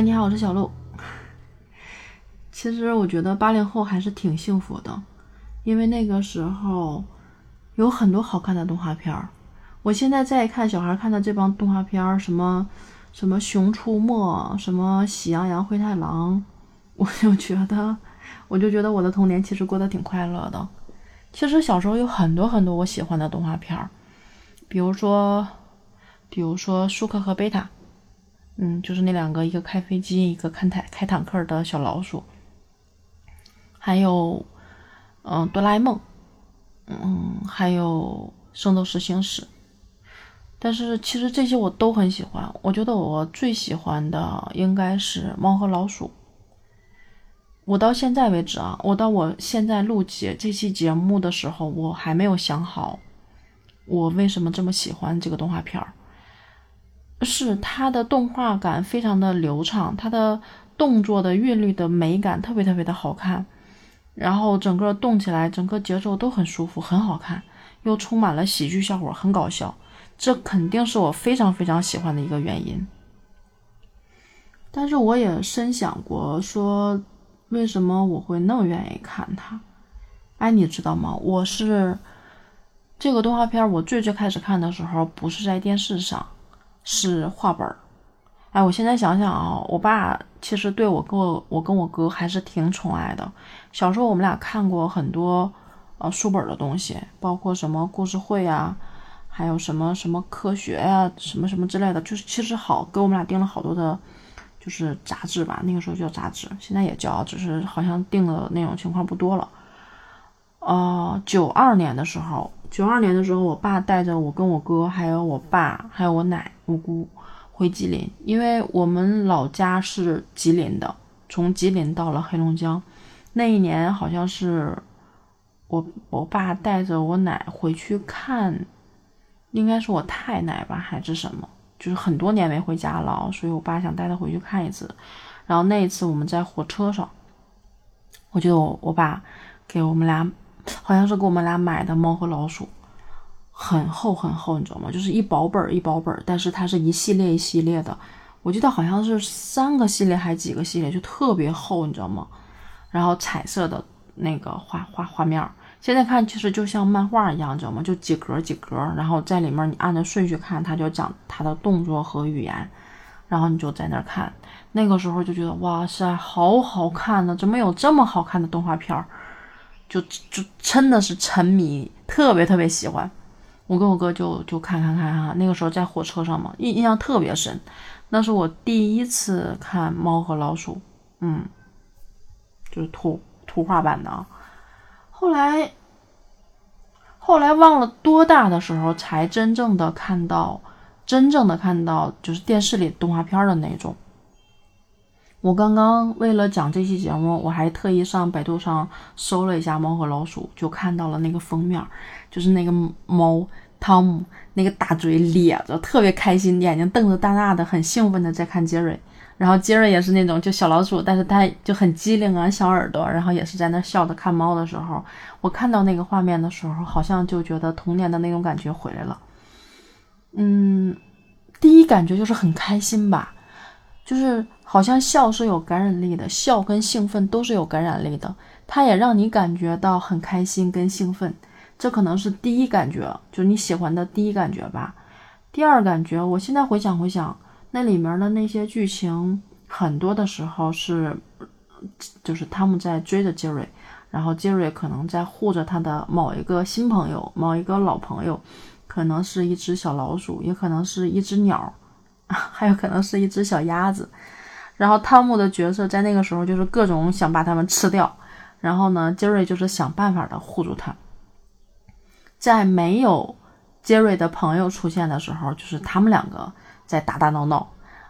你好，我是小鹿。其实我觉得八零后还是挺幸福的，因为那个时候有很多好看的动画片儿。我现在再看小孩看的这帮动画片儿，什么什么《熊出没》，什么《喜羊羊灰太狼》，我就觉得，我就觉得我的童年其实过得挺快乐的。其实小时候有很多很多我喜欢的动画片儿，比如说，比如说舒克和贝塔。嗯，就是那两个，一个开飞机，一个开坦开坦克的小老鼠，还有，嗯，哆啦 A 梦，嗯，还有圣斗士星矢。但是其实这些我都很喜欢。我觉得我最喜欢的应该是猫和老鼠。我到现在为止啊，我到我现在录节这期节目的时候，我还没有想好我为什么这么喜欢这个动画片儿。是它的动画感非常的流畅，它的动作的韵律的美感特别特别的好看，然后整个动起来，整个节奏都很舒服，很好看，又充满了喜剧效果，很搞笑，这肯定是我非常非常喜欢的一个原因。但是我也深想过，说为什么我会那么愿意看它？哎，你知道吗？我是这个动画片，我最最开始看的时候，不是在电视上。是画本儿，哎，我现在想想啊，我爸其实对我跟我我跟我哥还是挺宠爱的。小时候我们俩看过很多呃书本的东西，包括什么故事会啊，还有什么什么科学呀，什么什么之类的，就是其实好给我们俩订了好多的，就是杂志吧，那个时候叫杂志，现在也叫，只是好像订的那种情况不多了。呃，九二年的时候。九二年的时候，我爸带着我跟我哥，还有我爸，还有我奶、我姑回吉林，因为我们老家是吉林的，从吉林到了黑龙江。那一年好像是我我爸带着我奶回去看，应该是我太奶吧，还是什么？就是很多年没回家了，所以我爸想带他回去看一次。然后那一次我们在火车上，我就我爸给我们俩。好像是给我们俩买的《猫和老鼠》，很厚很厚，你知道吗？就是一薄本儿一薄本儿，但是它是一系列一系列的。我记得好像是三个系列还几个系列，就特别厚，你知道吗？然后彩色的那个画画画面，现在看其实就像漫画一样，你知道吗？就几格几格，然后在里面你按照顺序看，它就讲它的动作和语言，然后你就在那儿看。那个时候就觉得哇塞，好好看呢！怎么有这么好看的动画片儿？就就真的是沉迷，特别特别喜欢。我跟我哥就就看看看哈，那个时候在火车上嘛，印印象特别深。那是我第一次看《猫和老鼠》，嗯，就是图图画版的啊。后来后来忘了多大的时候才真正的看到，真正的看到就是电视里动画片的那种。我刚刚为了讲这期节目，我还特意上百度上搜了一下《猫和老鼠》，就看到了那个封面，就是那个猫汤姆那个大嘴咧着，特别开心，眼睛瞪着大大的，很兴奋的在看杰瑞。然后杰瑞也是那种就小老鼠，但是他就很机灵啊，小耳朵，然后也是在那笑着看猫的时候，我看到那个画面的时候，好像就觉得童年的那种感觉回来了。嗯，第一感觉就是很开心吧。就是好像笑是有感染力的，笑跟兴奋都是有感染力的，它也让你感觉到很开心跟兴奋，这可能是第一感觉，就你喜欢的第一感觉吧。第二感觉，我现在回想回想，那里面的那些剧情，很多的时候是，就是他们在追着杰瑞，然后杰瑞可能在护着他的某一个新朋友，某一个老朋友，可能是一只小老鼠，也可能是一只鸟。还有可能是一只小鸭子，然后汤姆的角色在那个时候就是各种想把它们吃掉，然后呢，杰瑞就是想办法的护住它。在没有杰瑞的朋友出现的时候，就是他们两个在打打闹闹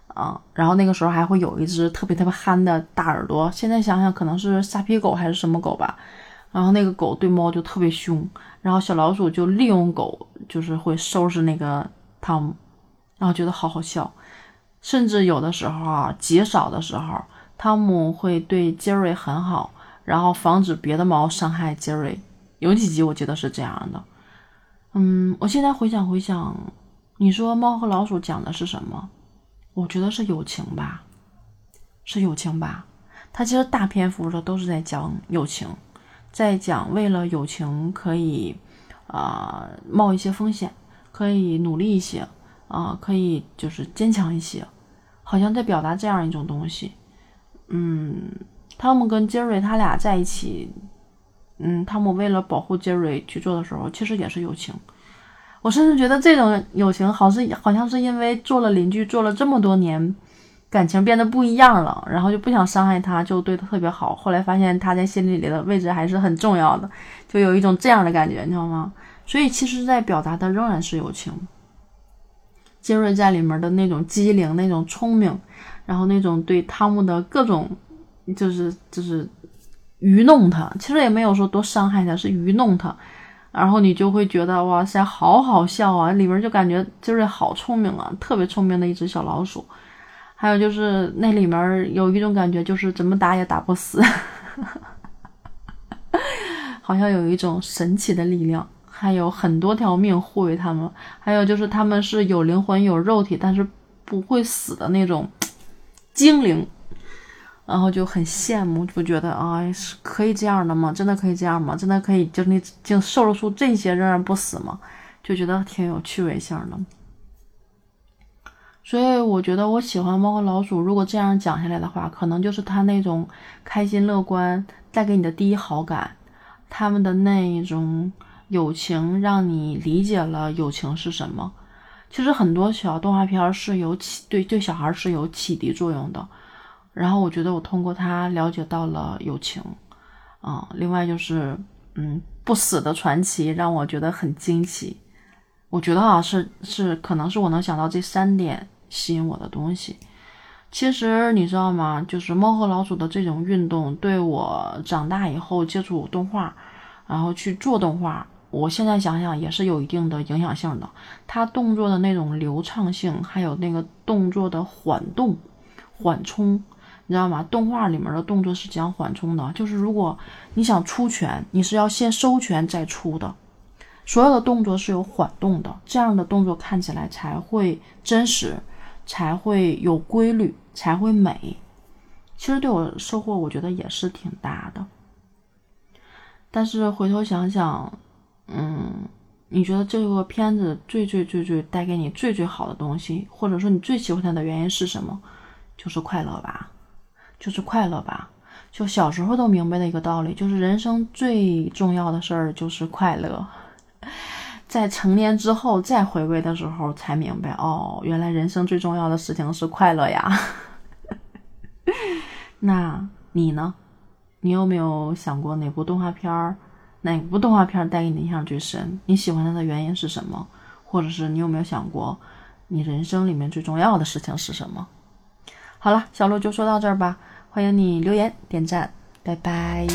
啊，然后那个时候还会有一只特别特别憨的大耳朵，现在想想可能是沙皮狗还是什么狗吧，然后那个狗对猫就特别凶，然后小老鼠就利用狗就是会收拾那个汤姆。然后觉得好好笑，甚至有的时候啊，极少的时候，汤姆会对杰瑞很好，然后防止别的猫伤害杰瑞。有几集我记得是这样的。嗯，我现在回想回想，你说《猫和老鼠》讲的是什么？我觉得是友情吧。是友情吧？它其实大篇幅的都是在讲友情，在讲为了友情可以啊冒一些风险，可以努力一些啊，可以就是坚强一些，好像在表达这样一种东西。嗯，汤姆跟杰瑞他俩在一起，嗯，汤姆为了保护杰瑞去做的时候，其实也是友情。我甚至觉得这种友情好是好像是因为做了邻居做了这么多年。感情变得不一样了，然后就不想伤害他，就对他特别好。后来发现他在心里里的位置还是很重要的，就有一种这样的感觉，你知道吗？所以其实，在表达的仍然是友情。金瑞在里面的那种机灵、那种聪明，然后那种对汤姆的各种，就是就是愚弄他，其实也没有说多伤害他，是愚弄他。然后你就会觉得哇塞，好好笑啊！里面就感觉金瑞好聪明啊，特别聪明的一只小老鼠。还有就是那里面有一种感觉，就是怎么打也打不死，好像有一种神奇的力量，还有很多条命护卫他们。还有就是他们是有灵魂有肉体，但是不会死的那种精灵，然后就很羡慕，就觉得啊，是可以这样的吗？真的可以这样吗？真的可以就你就受了出这些仍然不死吗？就觉得挺有趣味性的。所以我觉得我喜欢猫和老鼠。如果这样讲下来的话，可能就是他那种开心乐观带给你的第一好感，他们的那一种友情，让你理解了友情是什么。其实很多小动画片是有启对对小孩是有启迪作用的。然后我觉得我通过它了解到了友情，啊，另外就是嗯不死的传奇让我觉得很惊奇。我觉得啊是是可能是我能想到这三点。吸引我的东西，其实你知道吗？就是猫和老鼠的这种运动，对我长大以后接触动画，然后去做动画，我现在想想也是有一定的影响性的。它动作的那种流畅性，还有那个动作的缓动、缓冲，你知道吗？动画里面的动作是讲缓冲的，就是如果你想出拳，你是要先收拳再出的。所有的动作是有缓动的，这样的动作看起来才会真实。才会有规律，才会美。其实对我收获，我觉得也是挺大的。但是回头想想，嗯，你觉得这个片子最最最最带给你最最好的东西，或者说你最喜欢它的原因是什么？就是快乐吧，就是快乐吧。就小时候都明白的一个道理，就是人生最重要的事儿就是快乐。在成年之后再回味的时候，才明白哦，原来人生最重要的事情是快乐呀。那你呢？你有没有想过哪部动画片儿？哪部动画片带给你印象最深？你喜欢它的原因是什么？或者是你有没有想过，你人生里面最重要的事情是什么？好了，小鹿就说到这儿吧。欢迎你留言点赞，拜拜。